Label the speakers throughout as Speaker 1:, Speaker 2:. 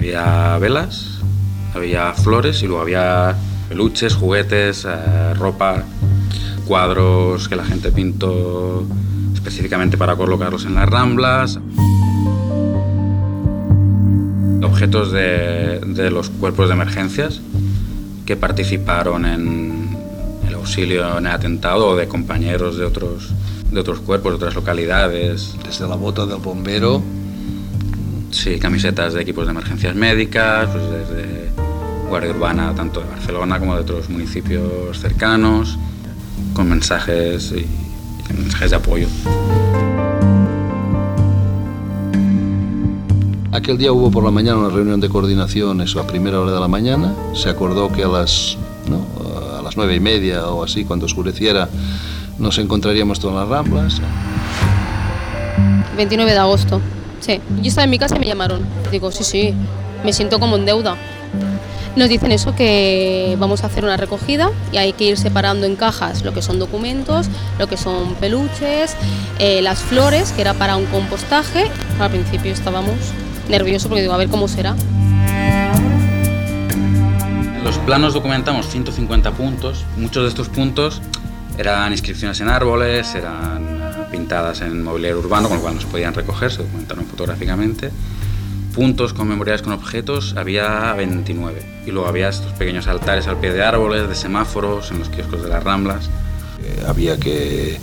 Speaker 1: Había velas, había flores y luego había peluches, juguetes, eh, ropa, cuadros que la gente pintó específicamente para colocarlos en las ramblas. Objetos de, de los cuerpos de emergencias que participaron en el auxilio en el atentado de compañeros de otros, de otros cuerpos, de otras localidades.
Speaker 2: Desde la bota del bombero.
Speaker 1: Sí, camisetas de equipos de emergencias médicas, pues desde Guardia Urbana, tanto de Barcelona como de otros municipios cercanos, con mensajes y, y mensajes de apoyo.
Speaker 2: Aquel día hubo por la mañana una reunión de coordinación, eso a primera hora de la mañana. Se acordó que a las, ¿no? a las nueve y media o así, cuando oscureciera, nos encontraríamos todas las ramblas.
Speaker 3: 29 de agosto, sí. Yo estaba en mi casa y me llamaron. Digo, sí, sí, me siento como en deuda. Nos dicen eso, que vamos a hacer una recogida y hay que ir separando en cajas lo que son documentos, lo que son peluches, eh, las flores, que era para un compostaje. Al principio estábamos nerviosos porque digo, a ver cómo será.
Speaker 1: Los planos documentamos 150 puntos. Muchos de estos puntos eran inscripciones en árboles, eran pintadas en mobiliario urbano, con lo cual no se podían recoger, se documentaron fotográficamente. Puntos conmemorables con objetos había 29. Y luego había estos pequeños altares al pie de árboles, de semáforos, en los kioscos de las ramblas.
Speaker 2: Eh, había que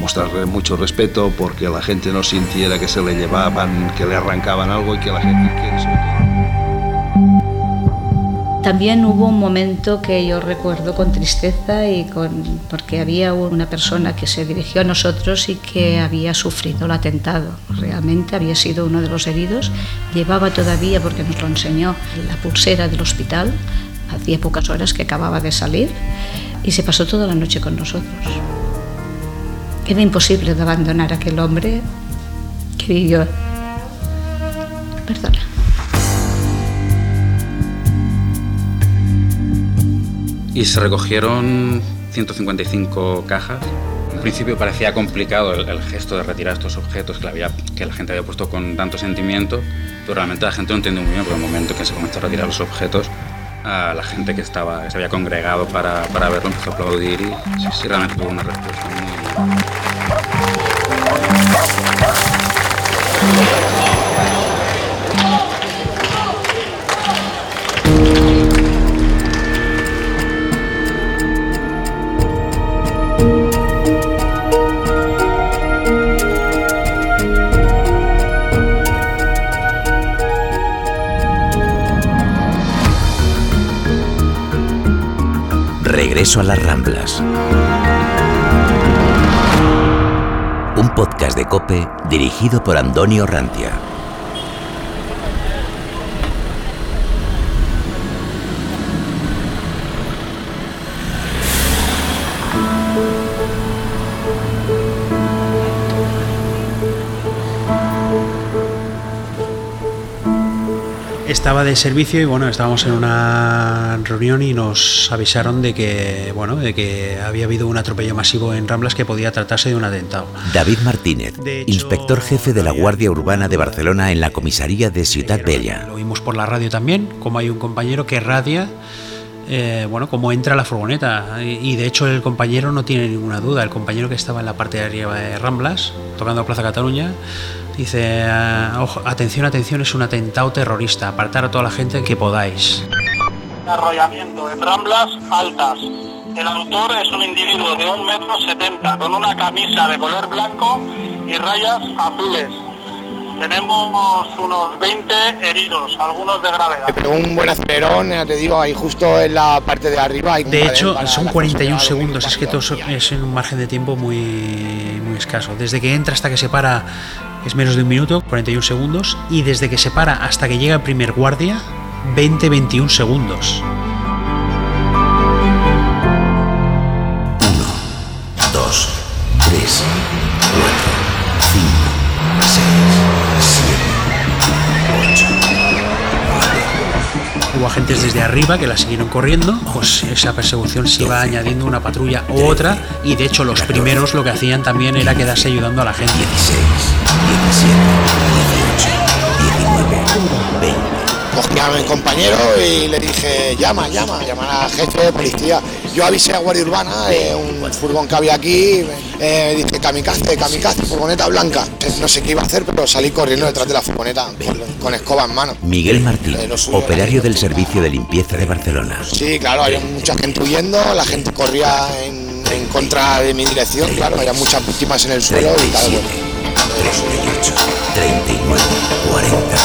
Speaker 2: mostrarle mucho respeto porque la gente no sintiera que se le llevaban, que le arrancaban algo y que la gente... Que
Speaker 4: También hubo un momento que yo recuerdo con tristeza y con porque había una persona que se dirigió a nosotros y que había sufrido el atentado. Realmente había sido uno de los heridos. Llevaba todavía, porque nos lo enseñó, la pulsera del hospital. Hacía pocas horas que acababa de salir y se pasó toda la noche con nosotros. Era imposible de abandonar a aquel hombre que vivió. Perdona.
Speaker 1: Y se recogieron 155 cajas. En principio parecía complicado el, gesto de retirar estos objetos que la, gente había puesto con tanto sentimiento, pero realmente la gente no entendió muy bien, porque el momento que se comenzó a retirar los objetos, a la gente que, estaba, que se había congregado para, para verlo empezó a aplaudir y sí, sí, realmente tuvo una respuesta muy...
Speaker 5: A las Ramblas. Un podcast de Cope dirigido por Antonio Rantia.
Speaker 6: Estaba de servicio y bueno, estábamos en una reunión y nos avisaron de que bueno, de que había habido un atropello masivo en Ramblas que podía tratarse de un atentado.
Speaker 5: David Martínez,
Speaker 6: hecho,
Speaker 5: inspector jefe de la Guardia Urbana de Barcelona en la comisaría de Ciudad Bella.
Speaker 6: Lo oímos por la radio también, como hay un compañero que radia eh, bueno, cómo entra la furgoneta. Y, de hecho el compañero no tiene ninguna duda. El compañero que estaba en la parte de arriba de Ramblas, tocando Plaza Cataluña, dice, "Ah, atención, atención, es un atentado terrorista. Apartar a toda la gente que podáis.
Speaker 7: arrollamiento en ramblas altas. El autor es un individuo de 1,70 metro con una camisa de color blanco y rayas azules. Tenemos unos 20 heridos, algunos de gravedad.
Speaker 8: Pero un buen acelerón, ya te digo, ahí justo en la parte de arriba. Hay
Speaker 6: de hecho, son 41 segundos, es que todo es un margen de tiempo muy, muy escaso. Desde que entra hasta que se para es menos de un minuto, 41 segundos, y desde que se para hasta que llega el primer guardia, 20-21 segundos.
Speaker 5: 1, 2, 3,
Speaker 6: 4. Agentes desde arriba que la siguieron corriendo, pues esa persecución se iba añadiendo una patrulla u otra, y de hecho los primeros lo que hacían también era quedarse ayudando a la gente.
Speaker 5: 16, 17, 18, 19, 20,
Speaker 8: Cogí a mi compañero y le dije, llama, llama, llama al jefe de policía. Yo avisé a Guardia Urbana, eh, un furgón que había aquí, eh, dice kamikaze, kamikaze, furgoneta blanca. No sé qué iba a hacer, pero salí corriendo detrás de la furgoneta con, escoba en mano.
Speaker 5: Miguel Martín,
Speaker 8: Eh,
Speaker 5: operario
Speaker 8: era-
Speaker 5: del Servicio de Limpieza de Barcelona.
Speaker 8: Sí, claro, había mucha gente huyendo, la gente corría en, en contra de mi dirección, claro, había muchas víctimas en el suelo y
Speaker 5: 37,
Speaker 8: bueno,
Speaker 5: 38, 39, 40,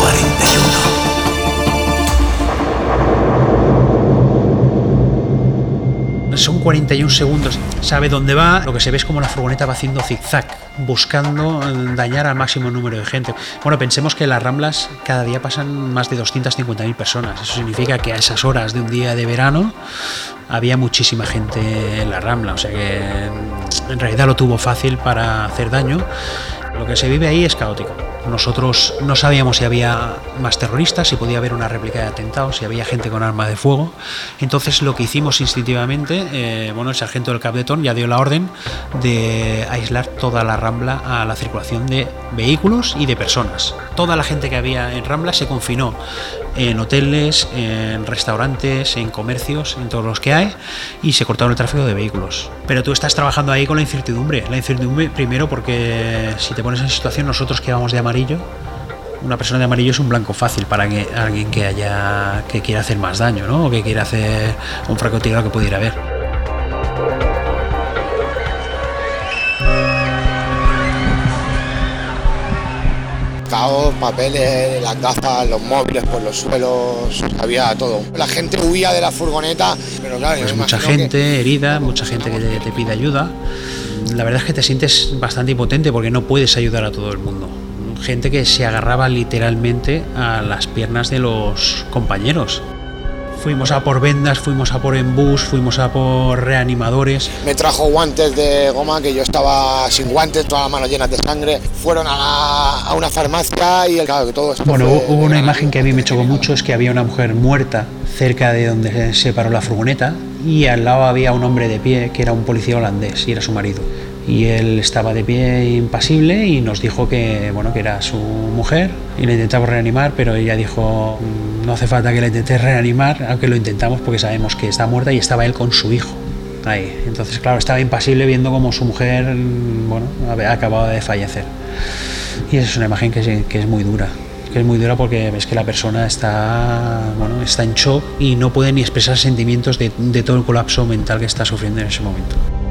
Speaker 5: 41.
Speaker 6: 41 segundos. Sabe dónde va. Lo que se ve es como la furgoneta va haciendo zigzag, buscando eh, dañar al máximo número de gente. Bueno, pensemos que en las Ramblas cada día pasan más de 250.000 personas. Eso significa que a esas horas de un día de verano había muchísima gente en la Rambla. O sea que en realidad lo tuvo fácil para hacer daño. Lo que se vive ahí es caótico. Nosotros no sabíamos si había más terroristas, si podía haber una réplica de atentados, si había gente con arma de fuego. Entonces lo que hicimos instintivamente, eh, bueno, el sargento del Capdetón ya dio la orden de aislar toda la Rambla a la circulación de vehículos y de personas. Toda la gente que había en Rambla se confinó en hoteles, en restaurantes, en comercios, en todos los que hay, y se cortaron el tráfico de vehículos. Pero tú estás trabajando ahí con la incertidumbre. La incertidumbre primero porque si te pones en situación, nosotros que vamos de amarillo, una persona de amarillo es un blanco fácil para alguien que haya que quiera hacer más daño, ¿no? O que quiera hacer un francotirador que pudiera haber.
Speaker 8: Caos, papeles, las gafas, los móviles por los suelos, había todo. La gente huía de la furgoneta, pero claro,
Speaker 6: Pues mucha
Speaker 8: que-
Speaker 6: gente herida, mucha gente que te, te pide ayuda. La verdad es que te sientes bastante impotente porque no puedes ayudar a todo el mundo. Gente que se agarraba literalmente a las piernas de los compañeros. Fuimos a por vendas, fuimos a por embús, fuimos a por reanimadores.
Speaker 8: Me trajo guantes de goma, que yo estaba sin guantes, todas las manos llenas de sangre. Fueron a, la- a una farmacia y claro, que todo esto
Speaker 6: Bueno,
Speaker 8: fue-
Speaker 6: hubo una imagen que a mí me chocó mucho, es que había una mujer muerta cerca de donde se paró la furgoneta y al lado había un hombre de pie que era un policía holandés y era su marido. Y él estaba de pie impasible y nos dijo que, bueno, que era su mujer y le intentamos reanimar, pero ella dijo, "Mm, no hace falta que la intentes reanimar, aunque lo intentamos porque sabemos que está muerta y estaba él con su hijo. Ahí. Entonces, claro, estaba impasible viendo como su mujer, mm, bueno, acabado de fallecer. Y es una imagen que es, muy dura. Que es muy dura porque ves que la persona está, bueno, está en shock y no puede ni expresar sentimientos de todo el colapso mental que está sufriendo en ese momento.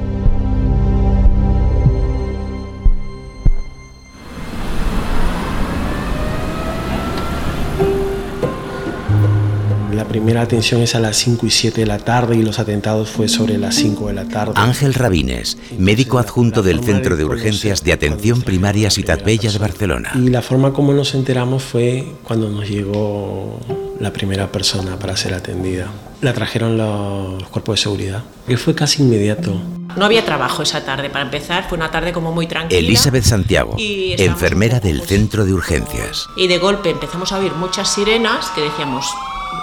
Speaker 9: Primera atención es a las 5 y 7 de la tarde y los atentados fue sobre las 5 de la tarde.
Speaker 5: Ángel Rabines, médico adjunto del Centro de Urgencias de Atención Primaria Ciudad Bella de Barcelona.
Speaker 9: Y la forma como nos enteramos fue cuando nos llegó la primera persona para ser atendida. La trajeron los cuerpos de seguridad, que fue casi inmediato.
Speaker 10: No había trabajo esa tarde, para empezar, fue una tarde como muy tranquila.
Speaker 5: Elizabeth Santiago, enfermera del Centro de Urgencias.
Speaker 10: Y de golpe empezamos a oír muchas sirenas que decíamos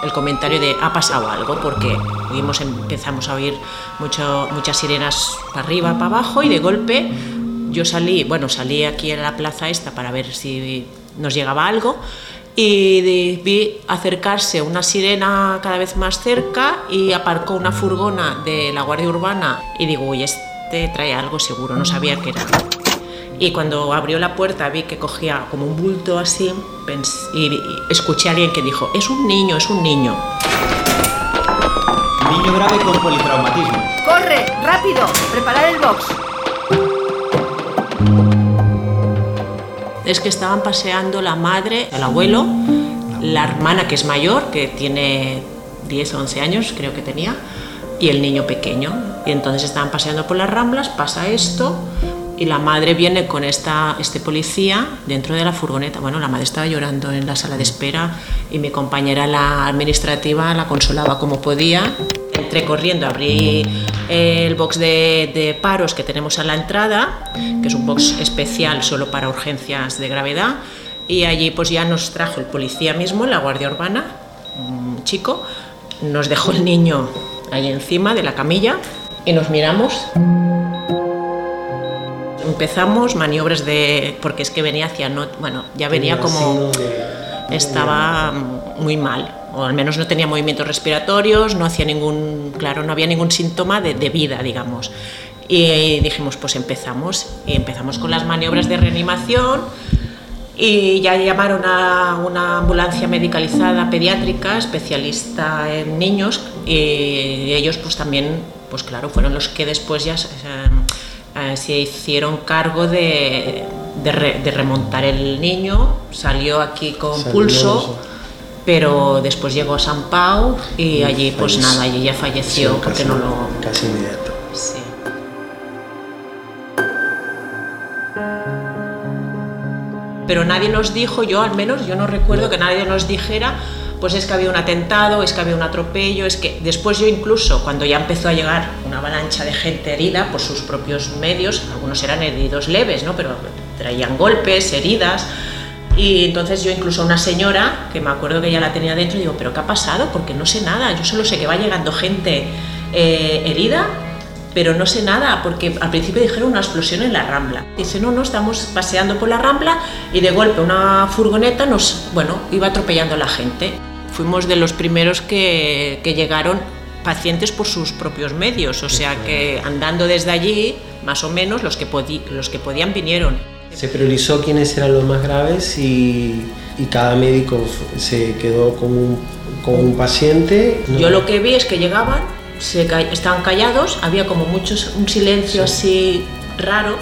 Speaker 10: el comentario de ha pasado algo, porque oímos, empezamos a oír mucho, muchas sirenas para arriba, para abajo, y de golpe yo salí, bueno, salí aquí en la plaza esta para ver si nos llegaba algo. Y vi acercarse una sirena cada vez más cerca y aparcó una furgona de la Guardia Urbana y digo, uy, este trae algo seguro, no sabía qué era. Y cuando abrió la puerta vi que cogía como un bulto así pens- y, y escuché a alguien que dijo, es un niño, es un niño.
Speaker 11: Niño grave con politraumatismo.
Speaker 12: ¡Corre! ¡Rápido! ¡Preparad el box!
Speaker 10: Es que estaban paseando la madre, el abuelo, la hermana que es mayor, que tiene 10 o 11 años, creo que tenía, y el niño pequeño. Y entonces estaban paseando por las ramblas, pasa esto, y la madre viene con esta, este policía dentro de la furgoneta. Bueno, la madre estaba llorando en la sala de espera y mi compañera, la administrativa, la consolaba como podía. Entré corriendo, abrí el box de, de paros que tenemos a la entrada, que es un box especial solo para urgencias de gravedad, y allí pues ya nos trajo el policía mismo, la guardia urbana, un chico, nos dejó el niño ahí encima de la camilla y nos miramos. Empezamos maniobras de. porque es que venía hacia. No, bueno, ya venía como. estaba muy mal, o al menos no tenía movimientos respiratorios, no hacía ningún, claro, no había ningún síntoma de, de vida, digamos. Y dijimos, pues empezamos, y empezamos con las maniobras de reanimación y ya llamaron a una ambulancia medicalizada pediátrica especialista en niños y ellos pues también pues claro fueron los que después ya eh, se hicieron cargo de, de, remontar el niño. Salió aquí con pulso pero después llegó a San Pau y allí pues nada allí ya falleció porque no lo
Speaker 9: casi inmediato.
Speaker 10: Sí. Pero nadie nos dijo, yo al menos, yo no recuerdo que nadie nos dijera, pues es que había un atentado, es que había un atropello, es que después yo incluso, cuando ya empezó a llegar una avalancha de gente herida por sus propios medios, algunos eran heridos leves, ¿no? pero traían golpes, heridas, y entonces yo incluso una señora, que me acuerdo que ya la tenía dentro, digo, pero ¿qué ha pasado? Porque no sé nada, yo solo sé que va llegando gente eh, herida pero no sé nada, porque al principio dijeron una explosión en la Rambla. Dice, no, no, estamos paseando por la Rambla y de golpe una furgoneta nos, bueno, iba atropellando a la gente. Fuimos de los primeros que, que llegaron pacientes por sus propios medios, o sea que andando desde allí, más o menos, los que, los que podían vinieron.
Speaker 9: Se priorizó quiénes eran los más graves y, y cada médico se quedó con un, con un paciente.
Speaker 10: Yo lo que vi es que llegaban se estaban callados, había como muchos, un silencio así raro.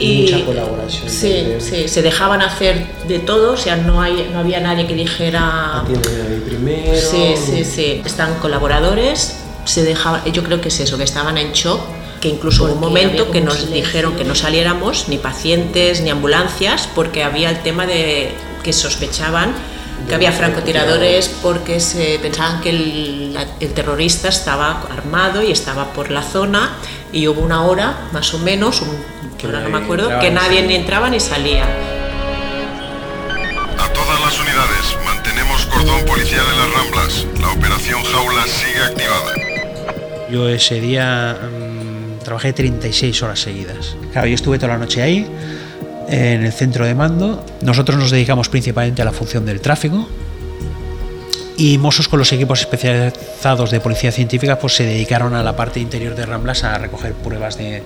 Speaker 9: Y mucha colaboración.
Speaker 10: Sí, sí, se dejaban hacer de todo, o sea, no, hay, no había nadie que dijera...
Speaker 9: Atiende a primero.
Speaker 10: Sí, sí, sí. Están colaboradores, se dejaban, yo creo que es eso, que estaban en shock, que incluso hubo un momento que nos dijeron que no saliéramos, ni pacientes, ni ambulancias, porque había el tema de que sospechaban que había francotiradores porque se pensaban que el, terrorista estaba armado y estaba por la zona y hubo una hora más o menos, un, ahora no me acuerdo, que nadie ni entraba ni salía.
Speaker 13: A todas las unidades, mantenemos cordón policial en las Ramblas. La operación Jaula sigue activada.
Speaker 6: Yo ese día mm, trabajé 36 horas seguidas. Claro, yo estuve toda la noche ahí en el centro de mando. Nosotros nos dedicamos principalmente a la función del tráfico y Mossos con los equipos especializados de policía científica pues se dedicaron a la parte interior de Ramblas a recoger pruebas de,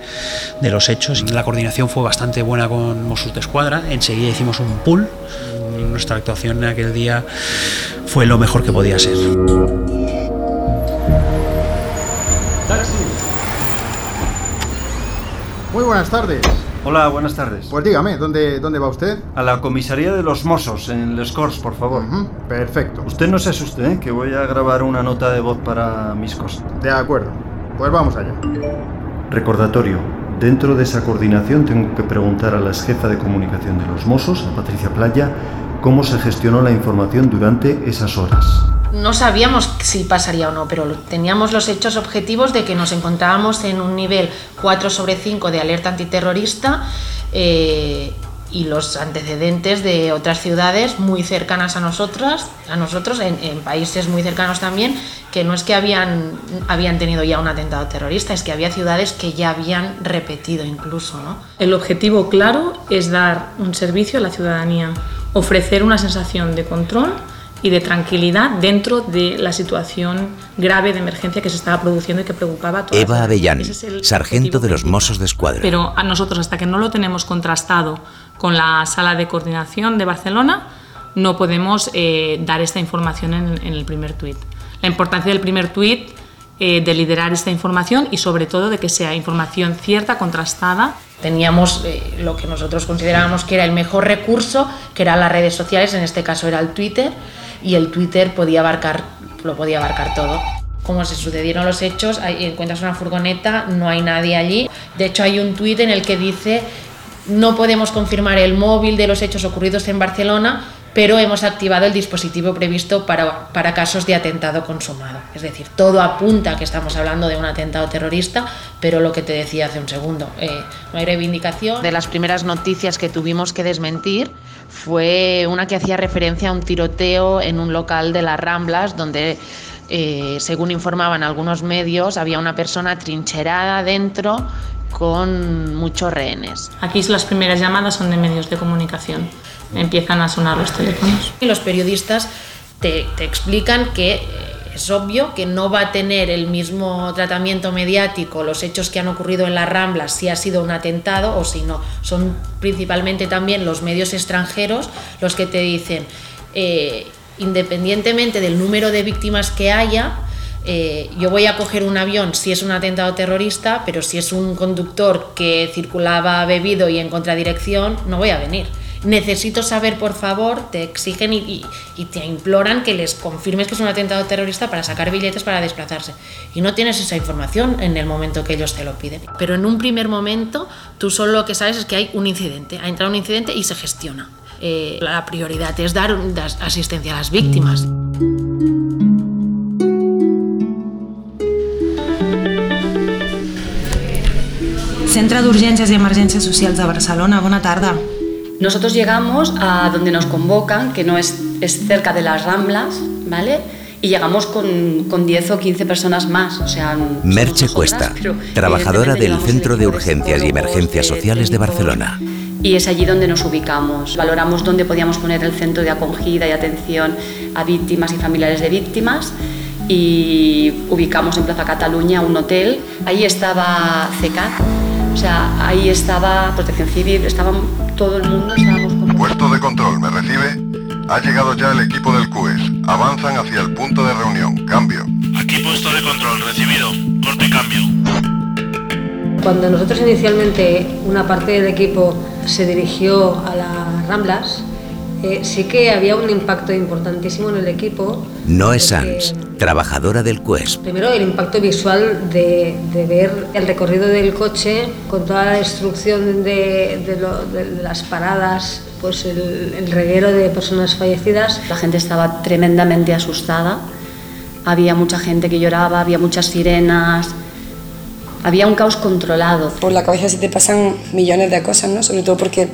Speaker 6: los hechos. La coordinación fue bastante buena con Mossos de Escuadra, enseguida hicimos un pool. Nuestra actuación en aquel día fue lo mejor que podía ser.
Speaker 14: Muy buenas tardes.
Speaker 15: Hola, buenas tardes.
Speaker 14: Pues dígame, ¿dónde, ¿dónde va usted?
Speaker 15: A la comisaría de los Mossos, en Les Corts, por favor.
Speaker 14: perfecto.
Speaker 15: Usted no se asuste, ¿eh? que voy a grabar una nota de voz para mis cosas.
Speaker 14: De acuerdo. Pues vamos allá.
Speaker 15: Recordatorio. Dentro de esa coordinación tengo que preguntar a la jefa de comunicación de los Mossos, a Patricia Playa, cómo se gestionó la información durante esas horas.
Speaker 16: No sabíamos si pasaría o no, pero teníamos los hechos objetivos de que nos encontrábamos en un nivel 4 sobre 5 de alerta antiterrorista eh, y los antecedentes de otras ciudades muy cercanas a nosotras, a nosotros, en, países muy cercanos también, que no es que habían, habían tenido ya un atentado terrorista, es que había ciudades que ya habían repetido incluso. ¿no?
Speaker 17: El objetivo claro es dar un servicio a la ciudadanía, ofrecer una sensación de control y de tranquilidad dentro de la situación grave de emergencia que se estaba produciendo y que preocupaba a todos.
Speaker 5: Eva Avellán, sargento de los Mossos de Escuadra.
Speaker 17: Pero a nosotros, hasta que no lo tenemos contrastado con la sala de coordinación de Barcelona, no podemos eh, dar esta información en, el primer tuit. La importancia del primer tuit eh, de liderar esta información y sobre todo de que sea información cierta, contrastada.
Speaker 16: Teníamos eh, lo que nosotros considerábamos que era el mejor recurso, que eran las redes sociales, en este caso era el Twitter, y el Twitter podía abarcar, lo podía abarcar todo. Como se sucedieron los hechos, encuentras una furgoneta, no hay nadie allí. De hecho, hay un tuit en el que dice no podemos confirmar el móvil de los hechos ocurridos en Barcelona, pero hemos activado el dispositivo previsto para, para, casos de atentado consumado. Es decir, todo apunta a que estamos hablando de un atentado terrorista, pero lo que te decía hace un segundo, eh, no hay reivindicación. De las primeras noticias que tuvimos que desmentir fue una que hacía referencia a un tiroteo en un local de las Ramblas donde, eh, según informaban algunos medios, había una persona trincherada dentro con muchos rehenes.
Speaker 17: Aquí las primeras llamadas son de medios de comunicación. Empiezan a sonar los teléfonos.
Speaker 16: Y los periodistas te, te explican que es obvio que no va a tener el mismo tratamiento mediático los hechos que han ocurrido en las Ramblas si ha sido un atentado o si no. Son principalmente también los medios extranjeros los que te dicen, eh, independientemente del número de víctimas que haya, eh, yo voy a coger un avión si es un atentado terrorista, pero si es un conductor que circulaba bebido y en contradirección, no voy a venir necesito saber, por favor, te exigen y, te imploran que les confirmes que es un atentado terrorista para sacar billetes para desplazarse. Y no tienes esa información en el momento que ellos te lo piden. Pero en un primer momento, tú solo lo que sabes es que hay un incidente, ha entrado un incidente y se gestiona. Eh, la prioridad es dar asistencia a las víctimas.
Speaker 18: Centre d'Urgències i Emergències Socials de Barcelona, bona tarda.
Speaker 19: Nosotros llegamos a donde nos convocan, que no es, es cerca de las Ramblas, ¿vale? Y llegamos con, con 10 o 15 personas más. O sea,
Speaker 5: Merche Cuesta, trabajadora del Centro de Urgencias y Emergencias Sociales de Barcelona.
Speaker 19: Y es allí donde nos ubicamos. Valoramos dónde podíamos poner el centro de acogida y atención a víctimas y familiares de víctimas y ubicamos en Plaza Cataluña un hotel. Ahí estaba CECAT, o sea, ahí estaba Protección Civil, estaban todo el mundo, estábamos
Speaker 13: como... Puesto de control, ¿me recibe? Ha llegado ya el equipo del CUES. Avanzan hacia el punto de reunión. Cambio.
Speaker 20: Aquí puesto de control, recibido. Corte cambio.
Speaker 4: Cuando nosotros inicialmente una parte del equipo se dirigió a las Ramblas, eh, sí que había un impacto importantísimo en el equipo.
Speaker 5: Noé Sanz, trabajadora del CUES.
Speaker 4: Primero el impacto visual de, ver el recorrido del coche con toda la destrucción de, las paradas, pues el, el reguero de personas fallecidas.
Speaker 19: La gente estaba tremendamente asustada, había mucha gente que lloraba, había muchas sirenas, había un caos controlado.
Speaker 21: Por la cabeza se te pasan millones de cosas, ¿no? Sobre todo porque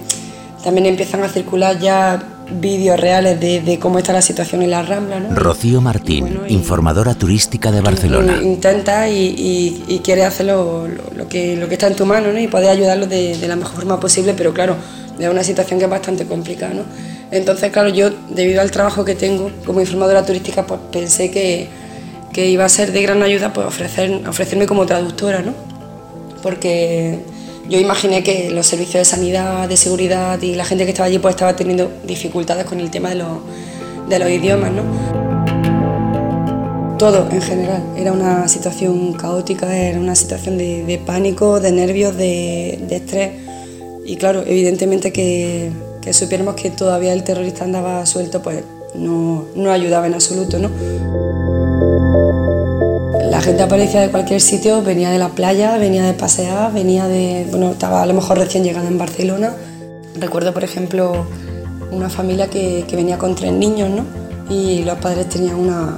Speaker 21: también empiezan a circular ya vídeos reales de, cómo está la situación en la Rambla. ¿no?
Speaker 5: Rocío Martín, informadora turística de Barcelona.
Speaker 21: Intenta y, quiere hacer lo, que, lo que está en tu mano ¿no? y poder ayudarlos de, la mejor forma posible, pero claro, es una situación que es bastante complicada. ¿no? Entonces, claro, yo, debido al trabajo que tengo como informadora turística, pues pensé que, que iba a ser de gran ayuda pues, ofrecer, ofrecerme como traductora, ¿no? porque yo imaginé que los servicios de sanidad, de seguridad y la gente que estaba allí pues estaba teniendo dificultades con el tema de los, idiomas, ¿no? Todo en general, era una situación caótica, era una situación de, pánico, de nervios, de, estrés y claro, evidentemente que, que supiéramos que todavía el terrorista andaba suelto pues no, no ayudaba en absoluto, ¿no? Gente aparecía de cualquier sitio, venía de la playa, venía de pasear, venía de. Bueno, estaba a lo mejor recién llegada en Barcelona. Recuerdo, por ejemplo, una familia que, venía con tres niños, ¿no? Y los padres tenían una.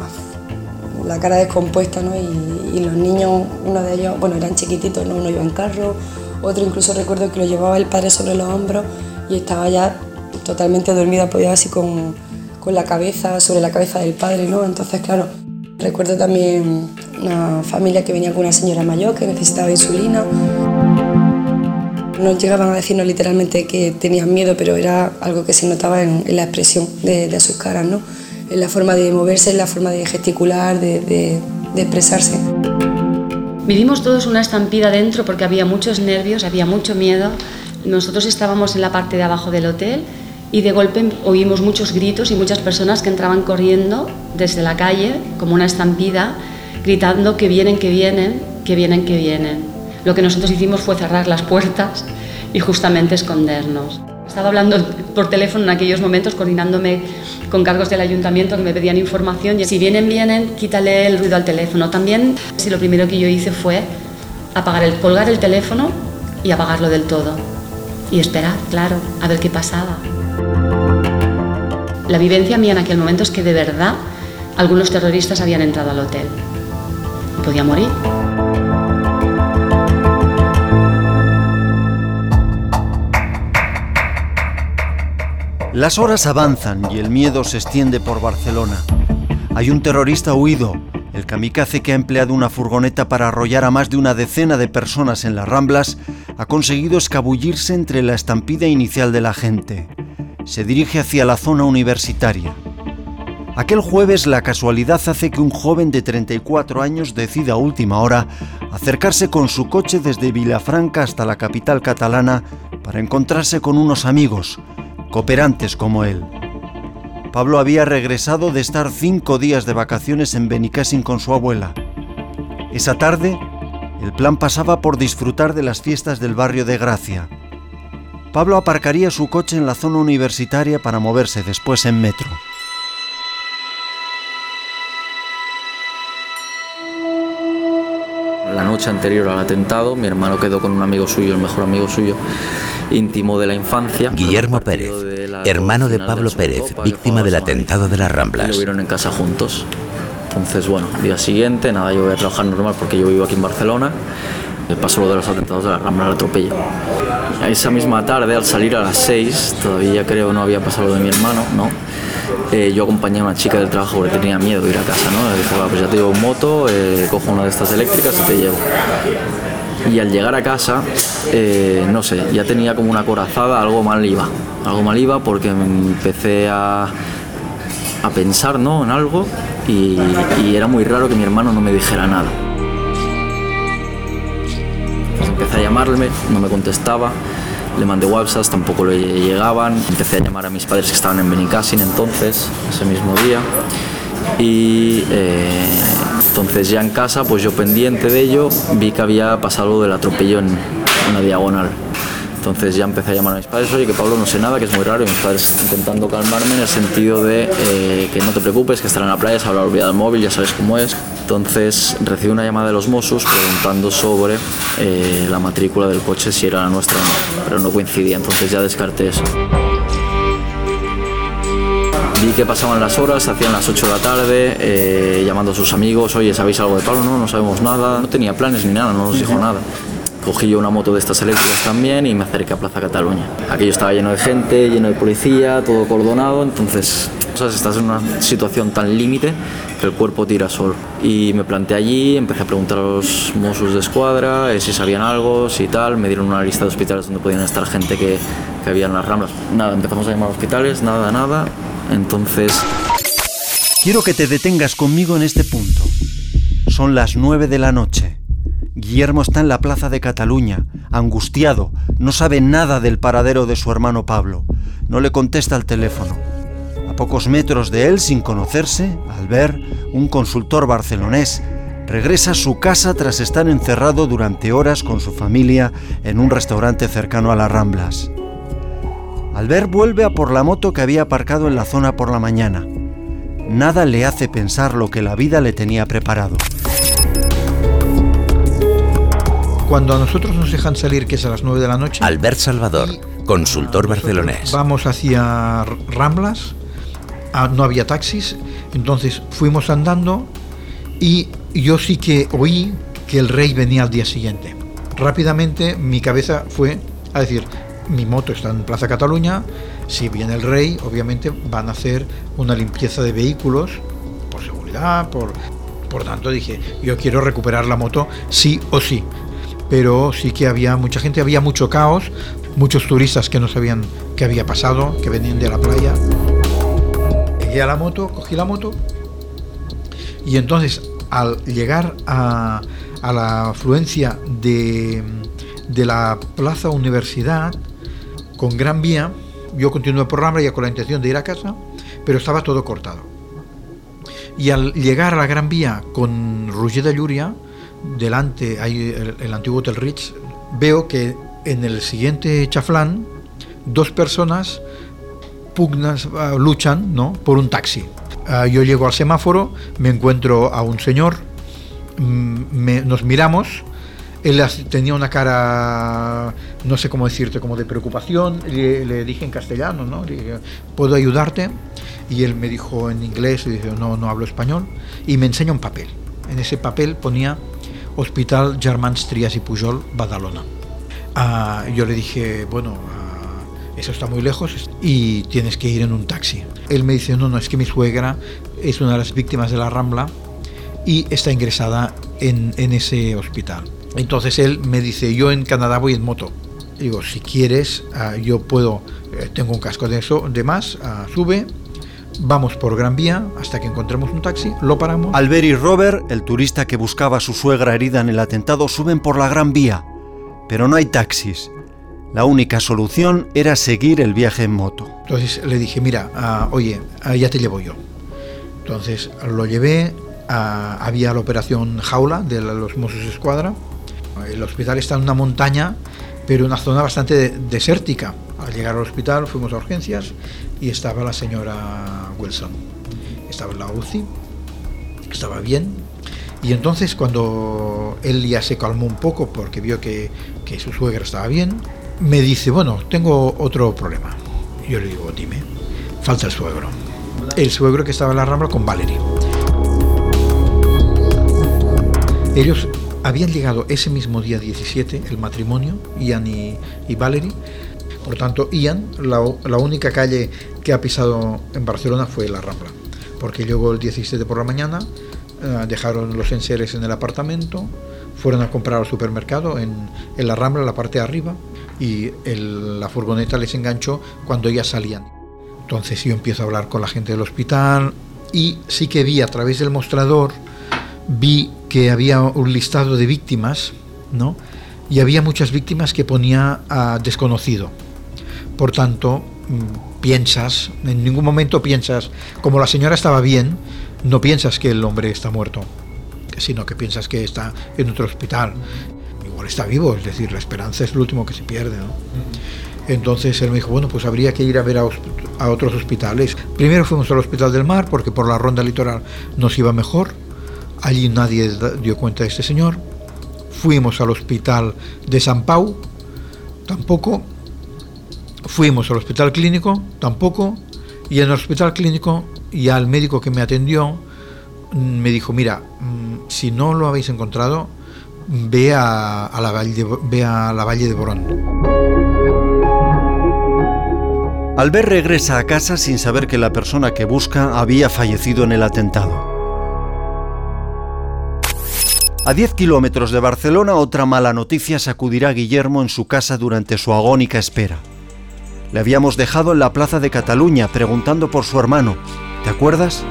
Speaker 21: la cara descompuesta, ¿no? Y, los niños, uno de ellos, bueno, eran chiquititos, ¿no? Uno iba en carro, otro incluso recuerdo que lo llevaba el padre sobre los hombros y estaba ya totalmente dormido, apoyado así con, con la cabeza, sobre la cabeza del padre, ¿no? Entonces, claro, recuerdo también una familia que venía con una señora mayor que necesitaba insulina. No llegaban a decirnos literalmente que tenían miedo, pero era algo que se notaba en, la expresión de, sus caras, ¿no? en la forma de moverse, en la forma de gesticular, de, de expresarse.
Speaker 19: Vivimos todos una estampida dentro porque había muchos nervios, había mucho miedo. Nosotros estábamos en la parte de abajo del hotel y de golpe oímos muchos gritos y muchas personas que entraban corriendo desde la calle como una estampida gritando que vienen, que vienen, que vienen, que vienen. Lo que nosotros hicimos fue cerrar las puertas y justamente escondernos. Estaba hablando por teléfono en aquellos momentos, coordinándome con cargos del ayuntamiento que me pedían información. Y si vienen, vienen, quítale el ruido al teléfono. También, si lo primero que yo hice fue apagar el, colgar el teléfono y apagarlo del todo. Y esperar, claro, a ver qué pasaba. La vivencia mía en aquel momento es que de verdad algunos terroristas habían entrado al hotel podía morir.
Speaker 15: Las horas avanzan y el miedo se extiende por Barcelona. Hay un terrorista huido, el kamikaze que ha empleado una furgoneta para arrollar a más de una decena de personas en las Ramblas ha conseguido escabullirse entre la estampida inicial de la gente. Se dirige hacia la zona universitaria. Aquel jueves la casualidad hace que un joven de 34 años decida a última hora acercarse con su coche desde Vilafranca hasta la capital catalana para encontrarse con unos amigos, cooperantes como él. Pablo había regresado de estar cinco días de vacaciones en Benicassin con su abuela. Esa tarde, el plan pasaba por disfrutar de las fiestas del barrio de Gracia. Pablo aparcaría su coche en la zona universitaria para moverse después en metro.
Speaker 22: La noche anterior al atentado, mi hermano quedó con un amigo suyo, el mejor amigo suyo, íntimo de la infancia.
Speaker 5: Guillermo Pérez, hermano de Pablo Pérez, víctima del atentado de las Ramblas.
Speaker 22: lo vieron en casa juntos. Entonces, bueno, día siguiente, nada, yo voy a trabajar normal porque yo vivo aquí en Barcelona. Me pasó lo de los atentados de la Rambla, el atropello. Esa misma tarde, al salir a las 6, todavía creo no había pasado lo de mi hermano, ¿no? Eh, yo acompañé a una chica del trabajo porque tenía miedo de ir a casa, ¿no? Dije, "Va, pues ya te llevo moto, eh, cojo una de estas eléctricas y te llevo. Y al llegar a casa, eh, no sé, ya tenía como una corazada, algo mal iba. Algo mal iba porque empecé a, a pensar ¿no? en algo y era muy raro que mi hermano no me dijera nada. Llamarle, no me contestaba, le mandé WhatsApp, tampoco le llegaban. Empecé a llamar a mis padres que estaban en Benicassin entonces, ese mismo día. Y eh, entonces ya en casa, pues yo pendiente de ello, vi que había pasado del atropello en una diagonal. Entonces ya empecé a llamar a mis padres, oye, que Pablo no sé nada, que es muy raro, mis padres intentando calmarme en el sentido de eh, que no te preocupes, que estará en la playa, se habrá olvidado el móvil, ya sabes cómo es. Entonces recibí una llamada de los Mossos preguntando sobre eh, la matrícula del coche, si era la nuestra o no, pero no coincidía, entonces ya descarté eso. Vi que pasaban las horas, hacían las 8 de la tarde, eh, llamando a sus amigos, oye, ¿sabéis algo de Pablo? No, no sabemos nada. No tenía planes ni nada, no nos dijo nada. Cogí yo una moto de estas eléctricas también y me acerqué a Plaza Cataluña. Aquello estaba lleno de gente, lleno de policía, todo cordonado, entonces o estás en una situación tan límite que el cuerpo tira solo. Y me planté allí, empecé a preguntar a los Mossos de escuadra eh, si sabían algo, si tal, me dieron una lista de hospitales donde podían estar gente que, que había en las ramblas. Nada, empezamos a llamar a hospitales, nada, nada. Entonces
Speaker 15: Quiero que te detengas conmigo en este punto. Son las nueve de la noche. Guillermo está en la plaza de Cataluña, angustiado, no sabe nada del paradero de su hermano Pablo. No le contesta al teléfono. A pocos metros de él, sin conocerse, Albert, un consultor barcelonés, regresa a su casa tras estar encerrado durante horas con su familia en un restaurante cercano a las Ramblas. Albert vuelve a por la moto que había aparcado en la zona por la mañana. Nada le hace pensar lo que la vida le tenía preparado.
Speaker 23: Cuando a nosotros nos dejan salir, que es a las 9 de la noche,
Speaker 5: Albert Salvador, consultor barcelonés.
Speaker 23: vamos hacia Ramblas, no había taxis, entonces fuimos andando y yo sí que oí que el rey venía al día siguiente. Rápidamente mi cabeza fue a decir, mi moto está en Plaza Cataluña, si viene el rey, obviamente van a hacer una limpieza de vehículos por seguridad, por... Por tanto dije, yo quiero recuperar la moto sí o sí. Pero sí que había mucha gente, había mucho caos, muchos turistas que no sabían qué había pasado, que venían de la playa. Llegué a la moto, cogí la moto y entonces al llegar a, a la afluencia de, de la Plaza Universidad con Gran Vía, yo continué por Rambla ya con la intención de ir a casa, pero estaba todo cortado. Y al llegar a la Gran Vía con Roger de Llúria, delante hay el, el antiguo Hotel Ritz, veo que en el siguiente chaflán dos personas pugnas, ah, luchan ¿no? por un taxi. Ah, yo llego al semáforo, me encuentro a un señor, mm, me- nos miramos, él tenía una cara, no sé cómo decirte, como de preocupación, le, dije en castellano, ¿no? Le ¿puedo ayudarte? Y él me dijo en inglés, y dije, no, no hablo español, y me enseña un papel. En ese papel ponía Hospital Germans Trias y Pujol, Badalona. Ah, yo le dije, bueno, eso está muy lejos y tienes que ir en un taxi. Él me dice, no, no, es que mi suegra es una de las víctimas de la Rambla y está ingresada en, ese hospital. Entonces él me dice, yo en Canadá voy en moto. Digo, si quieres, ah, yo puedo, eh, tengo un casco de eso, de más, ah, sube, vamos por Gran Vía hasta que encontremos un taxi, lo paramos.
Speaker 15: Albert y Robert, el turista que buscaba a su suegra herida en el atentado, suben por la Gran Vía, pero no hay taxis. La única solución era seguir el viaje en moto.
Speaker 23: Entonces le dije, mira, ah, oye, ah, ya te llevo yo. Entonces lo llevé, ah, había la operación Jaula de los Mossos Escuadra. El hospital está en una montaña, pero una zona bastante de- desértica. Al llegar al hospital fuimos a urgencias y estaba la señora Wilson. Estaba en la UCI, estaba bien. Y entonces cuando él ya se calmó un poco porque vio que, que su suegra estaba bien, me dice, bueno, tengo otro problema. Yo le digo, dime, falta el suegro. El suegro que estaba en la Rambla con Valerie. Ellos habían llegado ese mismo día 17, el matrimonio, Ian y, y Valerie. Por tanto, Ian, la, única calle que ha pisado en Barcelona fue la Rambla. Porque llegó el 17 por la mañana, eh, dejaron los enseres en el apartamento, fueron a comprar al supermercado en, en la Rambla, la parte de arriba, y la furgoneta les enganchó cuando ya salían. Entonces yo empiezo a hablar con la gente del hospital y sí que vi a través del mostrador, vi que había un listado de víctimas, ¿no? Y había muchas víctimas que ponía a desconocido. Por tanto, mm, piensas, en ningún momento piensas, como la señora estaba bien, no piensas que el hombre está muerto, sino que piensas que está en otro hospital. Está vivo, es decir, la esperanza es lo último que se pierde, ¿no? Entonces él me dijo, bueno, pues habría que ir a ver a, otros hospitales. Primero fuimos al Hospital del Mar porque por la ronda litoral nos iba mejor. Allí nadie dio cuenta de este señor. Fuimos al Hospital de San Pau, tampoco. Fuimos al Hospital Clínico, tampoco. Y en el Hospital Clínico, ya el médico que me atendió mm, me dijo, mira, mm, si no lo habéis encontrado, ve a, la, valle de, ve Valle de.
Speaker 15: Albert regresa a casa sin saber que la persona que busca había fallecido en el atentado. A 10 kilómetros de Barcelona, otra mala noticia sacudirá a Guillermo en su casa durante su agónica espera. Le habíamos dejado en la plaza de Cataluña preguntando por su hermano. ¿Te acuerdas?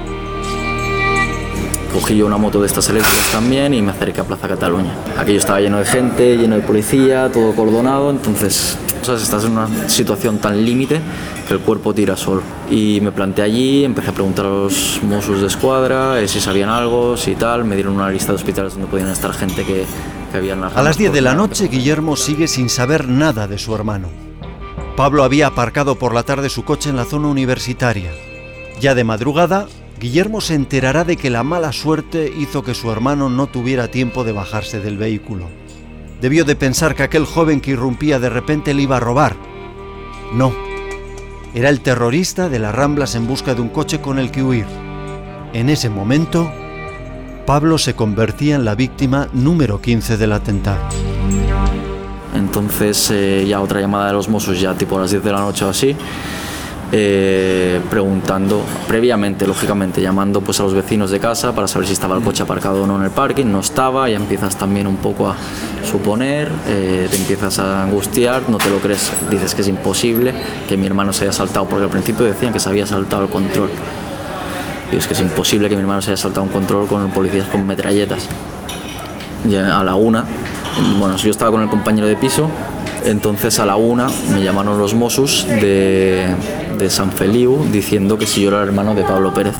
Speaker 22: Cogí yo una moto de estas eléctricas también y me acerqué a Plaza Cataluña. Aquello estaba lleno de gente, lleno de policía, todo cordonado, entonces ¿sabes? estás en una situación tan límite que el cuerpo tira solo. Y me planté allí, empecé a preguntar a los Mossos de escuadra eh, si sabían algo, si tal, me dieron una lista de hospitales donde podían estar gente que, que había
Speaker 15: A las 10 de la noche, Guillermo sigue sin saber nada de su hermano. Pablo había aparcado por la tarde su coche en la zona universitaria. Ya de madrugada, Guillermo se enterará de que la mala suerte hizo que su hermano no tuviera tiempo de bajarse del vehículo. Debió de pensar que aquel joven que irrumpía de repente le iba a robar. No, era el terrorista de las Ramblas en busca de un coche con el que huir. En ese momento, Pablo se convertía en la víctima número 15 del atentado.
Speaker 22: Entonces eh, ya otra llamada de los Mossos ya tipo a las 10 de la noche o así, eh, preguntando previamente, lógicamente, llamando pues a los vecinos de casa para saber si estaba el coche aparcado o no en el parking, no estaba, ya empiezas también un poco a suponer, eh, te empiezas a angustiar, no te lo crees, dices que es imposible que mi hermano se haya saltado, porque al principio decían que se había saltado el control. Y es que es imposible que mi hermano se haya saltado un control con policías con metralletas. Ya a la una, bueno, yo estaba con el compañero de piso, entonces a la una me llamaron los Mossos de, San Feliu diciendo que si yo era el hermano de Pablo Pérez.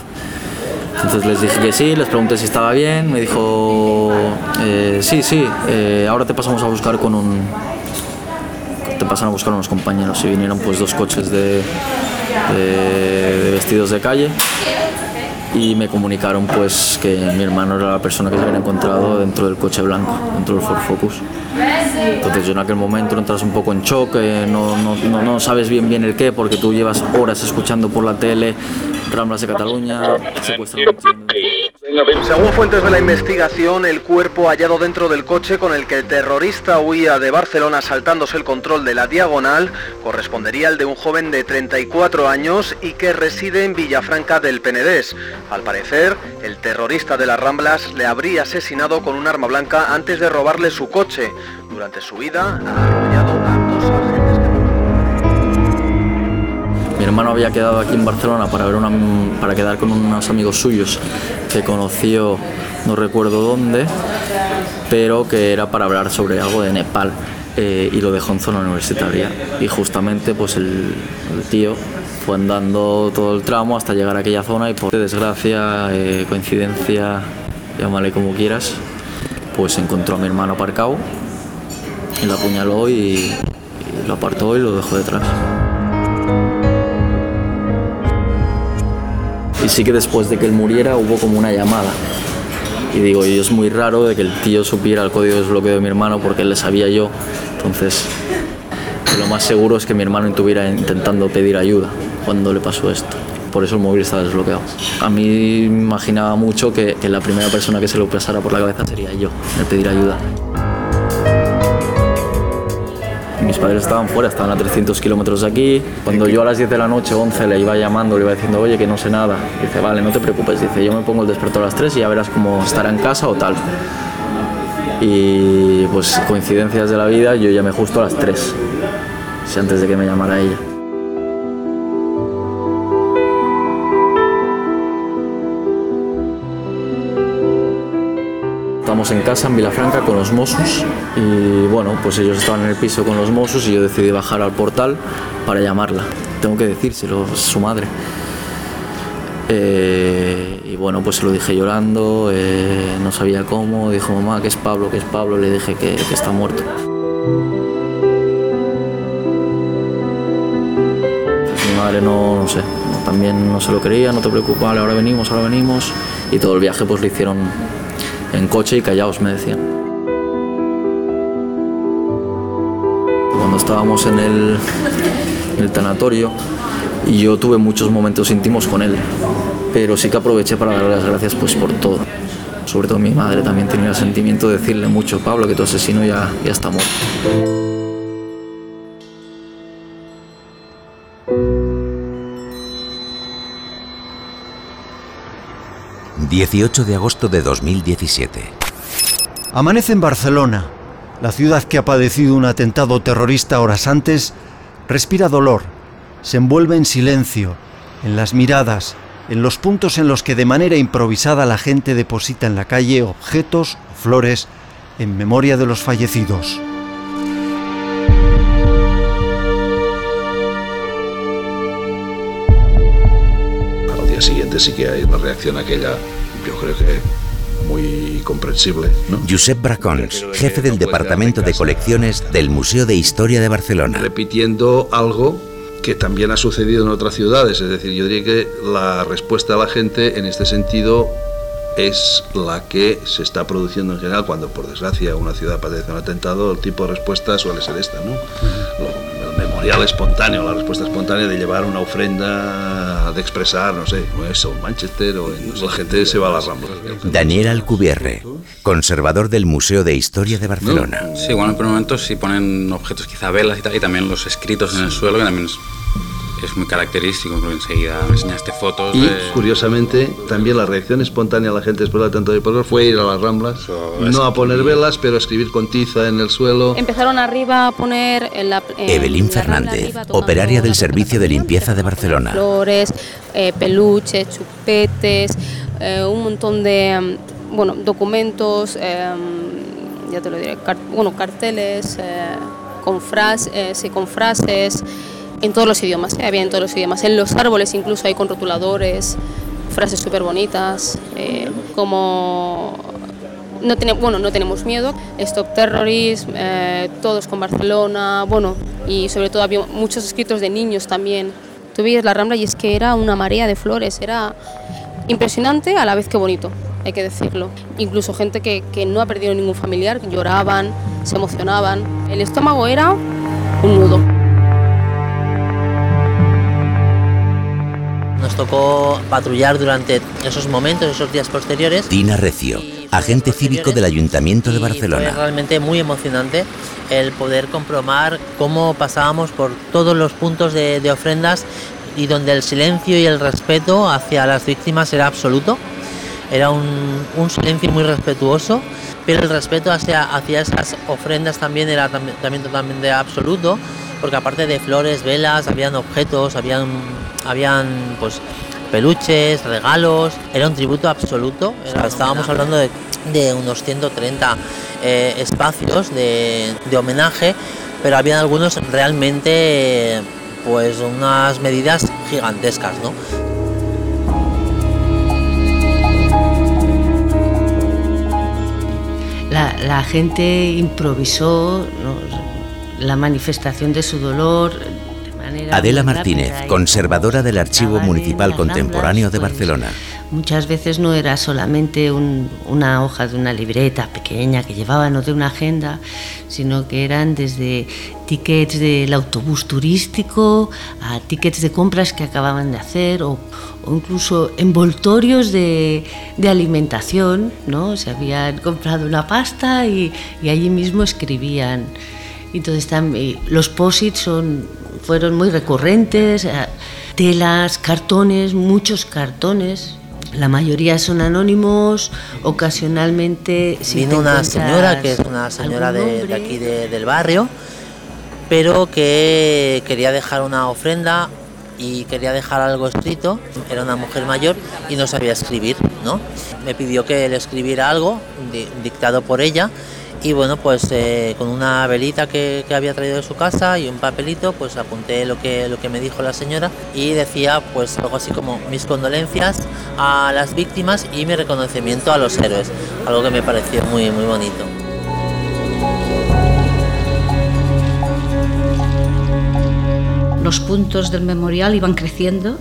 Speaker 22: Entonces les dije que sí, les pregunté si estaba bien, me dijo, eh, sí, sí, eh, ahora te pasamos a buscar con un... Te pasan a buscar unos compañeros y vinieron pues dos coches de vestidos de calle y me comunicaron pues que mi hermano era la persona que se había encontrado dentro del coche blanco, dentro del Ford Focus. Entonces yo en aquel momento entras un poco en eh, no, no, no, no sabes bien bien el qué, porque tú llevas horas escuchando por la tele Ramblas de Cataluña, secuestraron.
Speaker 24: Según fuentes de la investigación, el cuerpo hallado dentro del coche con el que el terrorista huía de Barcelona saltándose el control de la diagonal correspondería al de un joven de 34 años y que reside en Villafranca del Penedés. Al parecer, el terrorista de las Ramblas le habría asesinado con un arma blanca antes de robarle su coche. Durante su vida, ha arrollado
Speaker 22: hermano había quedado aquí en Barcelona para, ver una, para quedar con unos amigos suyos que conoció, no recuerdo dónde, pero que era para hablar sobre algo de Nepal eh, y lo dejó en zona universitaria. Y justamente pues el, tío fue andando todo el tramo hasta llegar a aquella zona y por desgracia, eh, coincidencia, llámale como quieras, pues encontró a mi hermano aparcado y lo apuñaló y lo apartó y lo dejó detrás. Y sí que después de que él muriera hubo como una llamada. Y digo, y es muy raro de que el tío supiera el código de desbloqueo de mi hermano porque él le sabía yo. Entonces, lo más seguro es que mi hermano estuviera intentando pedir ayuda cuando le pasó esto. Por eso el móvil estaba desbloqueado. A mí me imaginaba mucho que, que la primera persona que se lo pasara por la cabeza sería yo, el pedir ayuda. Mis padres estaban fuera, estaban a 300 kilómetros de aquí. Cuando yo a las 10 de la noche, 11, le iba llamando, le iba diciendo, oye, que no sé nada. Dice, vale, no te preocupes. Dice, yo me pongo el despertador a las 3 y ya verás cómo estará en casa o tal. Y pues coincidencias de la vida, yo llamé justo a las 3, si antes de que me llamara ella. Estamos en casa en Vilafranca con los Mossos y bueno, pues ellos estaban en el piso con los Mossos y yo decidí bajar al portal para llamarla. Tengo que decírselo, es su madre. Eh, y bueno, pues se lo dije llorando, eh, no sabía cómo, dijo mamá que es Pablo, que es Pablo, le dije que, está muerto. Pues mi madre no, sé, también no se lo creía, no te preocupes, ahora venimos, ahora venimos. Y todo el viaje pues lo hicieron en coche y callaos, me decían. Cuando estábamos en el, el tanatorio, yo tuve muchos momentos íntimos con él, pero sí que aproveché para darle las gracias pues por todo. Sobre todo mi madre también tenía el sentimiento de decirle mucho, Pablo, que tu asesino ya, ya está muerto.
Speaker 5: 18 de agosto de 2017.
Speaker 15: Amanece en Barcelona. La ciudad que ha padecido un atentado terrorista horas antes respira dolor, se envuelve en silencio, en las miradas, en los puntos en los que de manera improvisada la gente deposita en la calle objetos o flores en memoria de los fallecidos.
Speaker 2: Siguiente sí que hay una reacción aquella, yo creo que muy comprensible. ¿no?
Speaker 5: Josep Bracons, jefe del Departamento de Colecciones del Museo de Historia de Barcelona.
Speaker 2: Repitiendo algo que también ha sucedido en otras ciudades, es decir, yo diría que la respuesta a la gente en este sentido es la que se está produciendo en general cuando por desgracia una ciudad padece un atentado, el tipo de respuesta suele ser esta, ¿no? Lo- el memorial espontáneo, la respuesta espontánea de llevar una ofrenda, de expresar, no sé, eso, en Manchester o en, la gente se va a las ramblas.
Speaker 5: Daniel Alcubierre, conservador del Museo de Historia de Barcelona.
Speaker 1: Sí, bueno, en el primer momento sí ponen objetos, quizá velas y tal, y también los escritos en el suelo, que también es, es muy característico, porque enseguida me enseñaste fotos
Speaker 2: Y
Speaker 1: de...
Speaker 2: curiosamente, también la reacción espontánea de la gente después del atentado de Portugal fue ir a las ramblas, no a poner velas, pero a escribir con tiza en el suelo.
Speaker 3: Empezaron arriba a poner en la, en
Speaker 5: Evelyn Fernández,
Speaker 3: arriba,
Speaker 5: operaria del Servicio de Limpieza de Barcelona.
Speaker 3: flores, eh, peluches, chupetes, eh, un montón de mm, bueno, documentos, eh, ya te lo diré, car- bueno, carteles eh, con, fras- eh, sí, con frases en todos los idiomas, eh, había en todos los idiomas. En los árboles incluso hay con rotuladores, frases súper bonitas, eh, como no bueno, no tenemos miedo, Stop Terrorism, eh, todos con Barcelona, bueno, y sobre todo había muchos escritos de niños también. Tú veías la Rambla y es que era una marea de flores, era impresionante a la vez que bonito, hay que decirlo. Incluso gente que, que no ha perdido ningún familiar, lloraban, se emocionaban. El estómago era un nudo.
Speaker 25: Nos tocó patrullar durante esos momentos, esos días posteriores.
Speaker 5: Tina Recio, agente cívico del Ayuntamiento de
Speaker 25: Fue
Speaker 5: Barcelona.
Speaker 25: realmente muy emocionante el poder comprobar cómo pasábamos por todos los puntos de, de ofrendas y donde el silencio y el respeto hacia las víctimas era absoluto. Era un, un silencio muy respetuoso, pero el respeto hacia, hacia esas ofrendas también era también, también totalmente absoluto, porque aparte de flores, velas, habían objetos, habían, habían pues peluches, regalos, era un tributo absoluto. Era- estábamos hablando de, de unos 130 eh, espacios de, de homenaje, pero habían algunos realmente pues unas medidas gigantescas, ¿no?
Speaker 26: La, la gente improvisó. La manifestación de su dolor de
Speaker 5: Adela Martínez, conservadora del Archivo Municipal Contemporáneo de Barcelona.
Speaker 26: Muchas veces no era solamente un- una hoja de una libreta pequeña que llevaban o de una agenda, sino que eran desde tickets del autobús turístico a tickets de compras que acababan de hacer o, o incluso envoltorios de, de alimentación, ¿no? Se habían comprado una pasta y, y allí mismo escribían. Entonces tam- los posits son, fueron muy recurrentes, eh, telas, cartones, muchos cartones. La mayoría son anónimos, ocasionalmente... si
Speaker 25: Vino una señora, que es una señora de, aquí de- del barrio, pero que quería dejar una ofrenda y quería dejar algo escrito. Era una mujer mayor y no sabía escribir, ¿no? Me pidió que le escribiera algo di- dictado por ella y bueno, pues eh, con una velita que, que había traído de su casa y un papelito, pues apunté lo que, lo que me dijo la señora y decía pues algo así como mis condolencias a las víctimas y mi reconocimiento a los héroes, algo que me pareció muy, muy bonito.
Speaker 4: Los puntos del memorial iban creciendo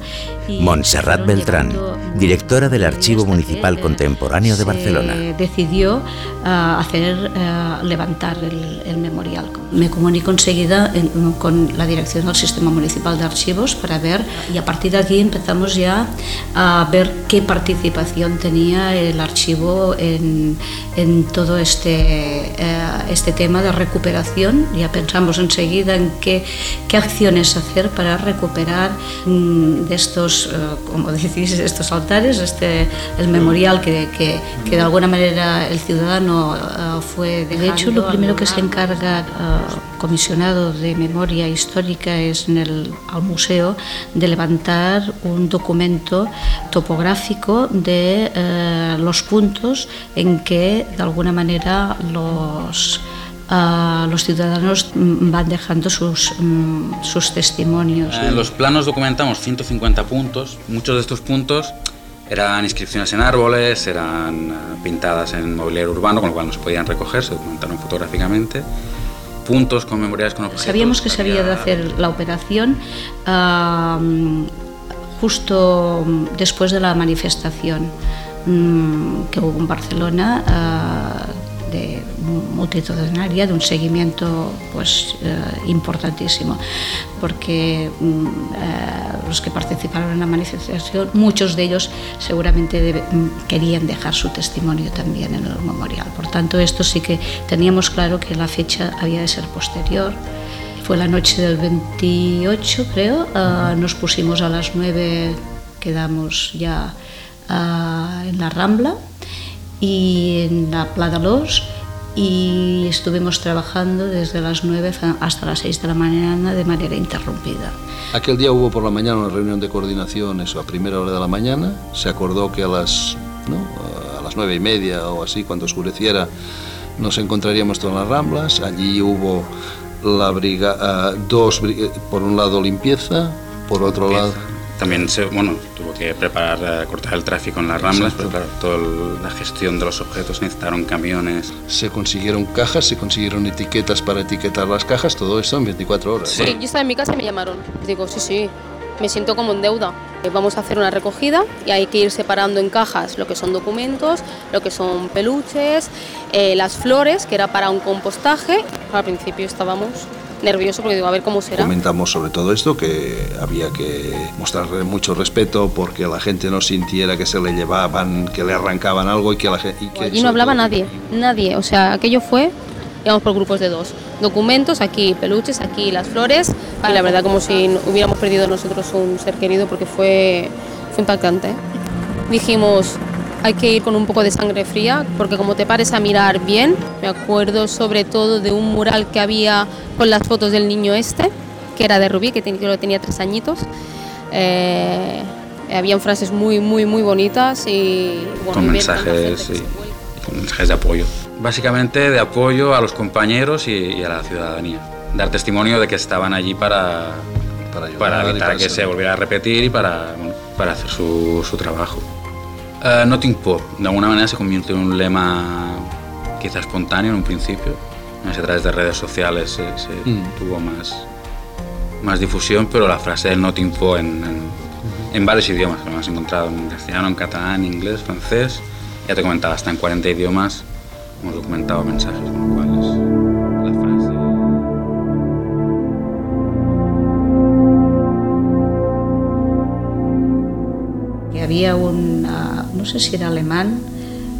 Speaker 4: y
Speaker 5: Montserrat Beltrán, directora del Archivo Municipal Contemporáneo de Barcelona.
Speaker 4: Decidió ah, hacer ah, levantar el, el memorial. Me comunico enseguida en- con la dirección del Sistema Municipal de Archivos para ver y a partir de aquí empezamos ya a ver qué participación tenía el archivo en, en todo este, eh, este tema de recuperación. Ya pensamos enseguida en qué, qué acciones hacer para recuperar mm, de estos, eh, como decís, estos altares, este, el memorial que, que, que de alguna manera el ciudadano eh, fue De hecho, lo primero que se encarga eh, comisionado de memoria histórica es en el, al museo de levantar un documento topográfico de los puntos en que de alguna manera los ah, los ciudadanos mm, van dejando sus, mm, sus testimonios.
Speaker 1: En los planos documentamos 150 puntos. Muchos de estos puntos eran inscripciones en árboles, eran eh, pintadas en mobiliario urbano, con lo cual no se podían recoger, se documentaron fotográficamente. Puntos conmemoriales con objetos.
Speaker 26: Sabíamos que se había de hacer la operación ah, justo después de la manifestación mm, que hubo en Barcelona ah, de multitudinaria, de un seguimiento pues eh, importantísimo, porque mm, eh, los que participaron en la manifestación, muchos de ellos seguramente mm, querían dejar su testimonio también en el memorial. Por tanto, esto sí que teníamos claro que la fecha había de ser posterior. Fue la noche del 28, creo. ah, nos pusimos a las 9, quedamos ya ah, en la Rambla y en la Plata Los y estuvimos trabajando desde las 9 hasta las 6 de la mañana de manera interrumpida.
Speaker 2: Aquel día hubo por la mañana una reunión de coordinación, eso a primera hora de la mañana. Se acordó que a las, ¿no? a las nueve y media o así, cuando oscureciera, nos encontraríamos todas las ramblas. Allí hubo la briga, ah, dos, bri- por un lado limpieza, por otro lado
Speaker 1: También se, bueno, tuvo que preparar, eh, cortar el tráfico en las ramblas, pero claro, toda el- la gestión de los objetos necesitaron camiones.
Speaker 2: se consiguieron cajas, se consiguieron etiquetas para etiquetar las cajas, todo eso en 24 horas.
Speaker 3: Sí, yo estaba en mi casa y me llamaron. Digo, sí, sí, me siento como en deuda. Eh, Vamos a hacer una recogida y hay que ir separando en cajas lo que son documentos, lo que son peluches, eh, las flores, que era para un compostaje. Al principio estábamos nervioso porque digo, a ver cómo será.
Speaker 2: Comentamos sobre todo esto, que había que mostrarle mucho respeto porque la gente no sintiera que se le llevaban, que le arrancaban algo y que la gente... Y
Speaker 3: Allí no hablaba nadie, nadie. O sea, aquello fue, digamos, por grupos de dos. Documentos, aquí peluches, aquí las flores. Y la verdad como si hubiéramos perdido nosotros un ser querido porque fue, fue impactante. Dijimos, hay que ir con un poco de sangre fría, porque como te pares a mirar bien, me acuerdo sobre todo de un mural que había con las fotos del niño este, que era de Rubí, que tenía, tenía tres añitos. Eh, habían frases muy, muy, muy bonitas y...
Speaker 1: Bueno, con mensajes, con mensajes de apoyo. Básicamente de apoyo a los compañeros y, y a la ciudadanía. Dar testimonio de que estaban allí para,
Speaker 2: para, ayudar
Speaker 1: para evitar
Speaker 2: para
Speaker 1: que
Speaker 2: ser-
Speaker 1: se volviera a repetir y para, bueno, para hacer su, su trabajo. Eh, no tinc por, de alguna manera se convirtió en un lema quizá espontáneo en un principio. No sé, a través de redes sociales se, se
Speaker 2: Mm.
Speaker 1: tuvo más, más difusión, pero la frase del no tinc por en, en, en varios idiomas, lo hemos encontrado en castellano, en catalán, inglés, francés, ya te comentaba, hasta en 40 idiomas hemos documentado mensajes, con lo cual es la frase.
Speaker 4: Y había un, no sé si era alemán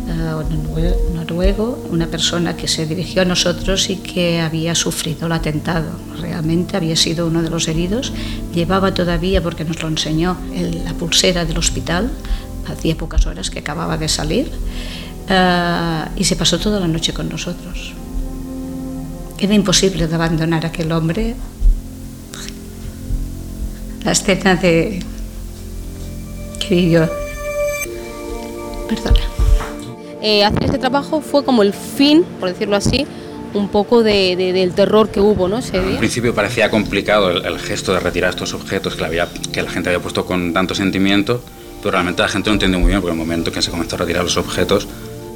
Speaker 4: ah, o norue- noruego, una persona que se dirigió a nosotros y que había sufrido el atentado. Realmente había sido uno de los heridos. Llevaba todavía, porque nos lo enseñó, el- la pulsera del hospital. Hacía pocas horas que acababa de salir. ah, y se pasó toda la noche con nosotros. Era imposible de abandonar a aquel hombre. La escena de que vivió.
Speaker 3: Eh, hacer este trabajo fue como el fin, por decirlo así, un poco de- de- del terror que hubo ¿no? ese
Speaker 1: Al
Speaker 3: día.
Speaker 1: principio parecía complicado el, el gesto de retirar estos objetos que la, había, que la gente había puesto con tanto sentimiento, pero realmente la gente lo entendió muy bien, porque en el momento que se comenzó a retirar los objetos,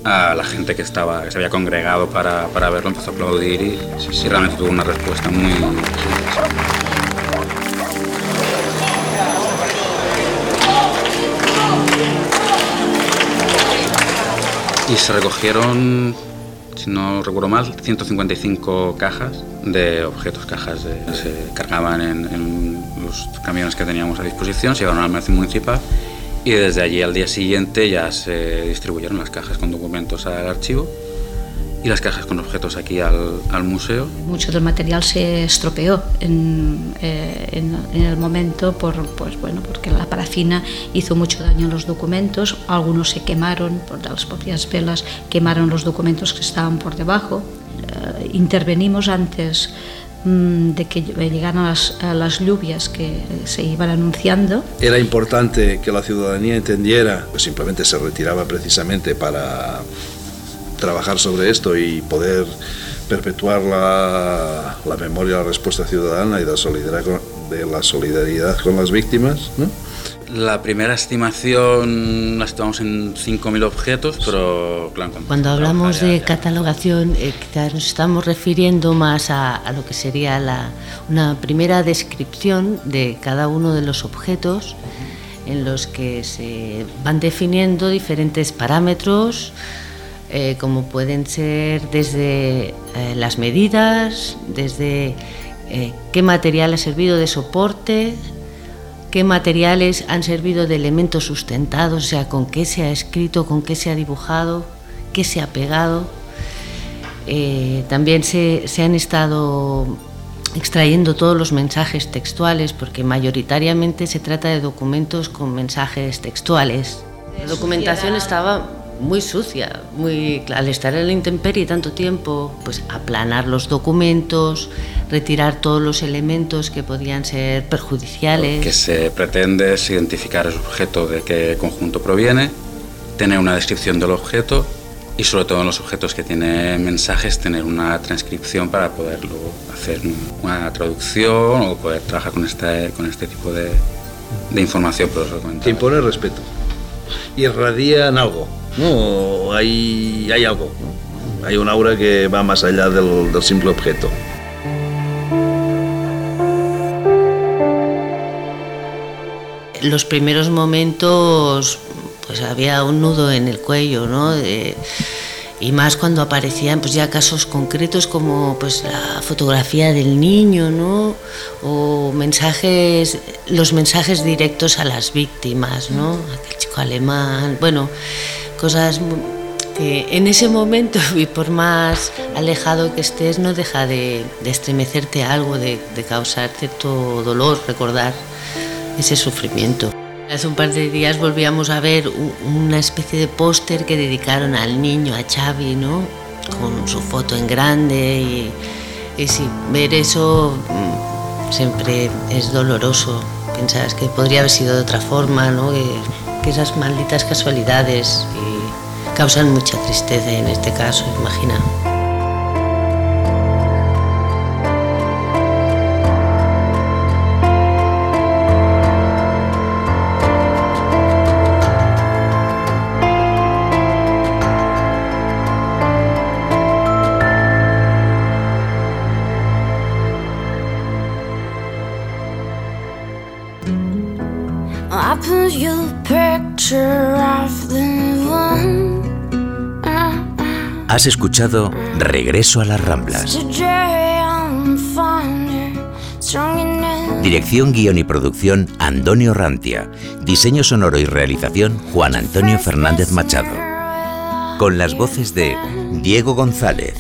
Speaker 1: a la gente que, estaba, que se había congregado para, para verlo empezó a aplaudir y, y realmente tuvo una respuesta muy... Y se recogieron, si no recuerdo mal, 155 cajas de objetos, cajas de, se cargaban en, en los camiones que teníamos a disposición, se llevaron al almacén municipal y desde allí al día siguiente ya se distribuyeron las cajas con documentos al archivo y las cajas con objetos aquí al, al museo.
Speaker 4: Mucho del material se estropeó en, eh, en- en el momento por, pues, bueno, porque la parafina hizo mucho daño en los documentos, algunos se quemaron por las propias velas, quemaron los documentos que estaban por debajo. Eh, intervenimos antes mm, de que llegaran las, a las lluvias que se iban anunciando.
Speaker 2: Era importante que la ciudadanía entendiera que simplemente se retiraba precisamente para trabajar sobre esto y poder perpetuar la, la memoria la respuesta ciudadana y la solidaridad con, de la solidaridad con las víctimas. ¿no?
Speaker 1: La primera estimación la estimamos en 5.000 objetos, pero claro, cuando,
Speaker 26: Cuando hablamos de catalogación, eh, quizás nos estamos refiriendo más a, a lo que sería la, una primera descripción de cada uno de los objetos en los que se van definiendo diferentes parámetros, eh, como pueden ser desde eh, las medidas, desde eh, qué material ha servido de soporte, qué materiales han servido de elementos sustentados, o sea, con qué se ha escrito, con qué se ha dibujado, qué se ha pegado. Eh, también se, se han estado extrayendo todos los mensajes textuales, porque mayoritariamente se trata de documentos con mensajes textuales. La documentación estaba muy sucia, muy al estar en la intemperie tanto tiempo, pues aplanar los documentos, retirar todos los elementos que podían ser perjudiciales.
Speaker 1: que se pretende es identificar el objeto de qué conjunto proviene, tener una descripción del objeto y sobre todo en los objetos que tienen mensajes tener una transcripción para poder luego hacer una traducción o poder trabajar con este, con este tipo de, de información. Por
Speaker 2: Que impone respeto. Irradian algo, ¿no? Hay, hay algo. Hay un aura que va más allá del, del simple objeto.
Speaker 26: los primeros momentos pues había un nudo en el cuello, ¿no? Y más cuando aparecían pues ya casos concretos como pues la fotografía del niño no o mensajes los mensajes directos a las víctimas no aquel chico alemán bueno cosas que en ese momento y por más alejado que estés no deja de, estremecerte algo de, de causar cierto dolor recordar ese sufrimiento Hace un par de días volvíamos a ver una especie de póster que dedicaron al niño, a Xavi, ¿no? Con su foto en grande y, y sí, ver eso mm, siempre es doloroso. Piensas que podría haber sido de otra forma, ¿no? Que esas malditas casualidades y causan mucha tristeza en este caso, imagina.
Speaker 5: Has escuchado Regreso a las Ramblas. Dirección, guion y producción Antonio Rantia. Diseño sonoro y realización Juan Antonio Fernández Machado. Con las voces de Diego González,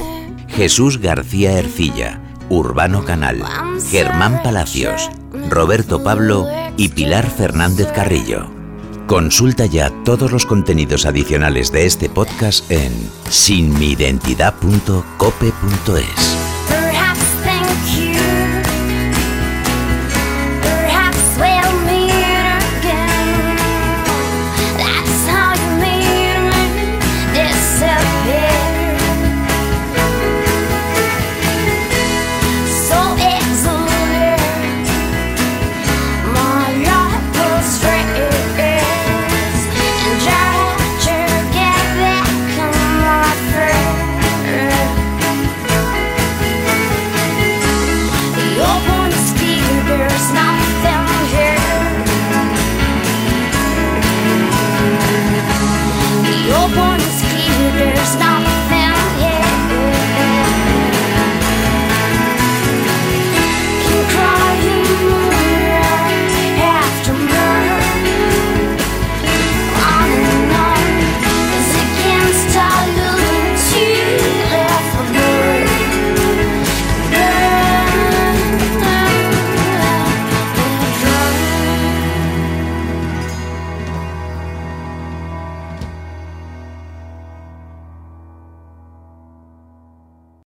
Speaker 5: Jesús García Ercilla, Urbano Canal, Germán Palacios, Roberto Pablo y Pilar Fernández Carrillo. Consulta ya todos los contenidos adicionales de este podcast en sinmiidentidad.cope.es.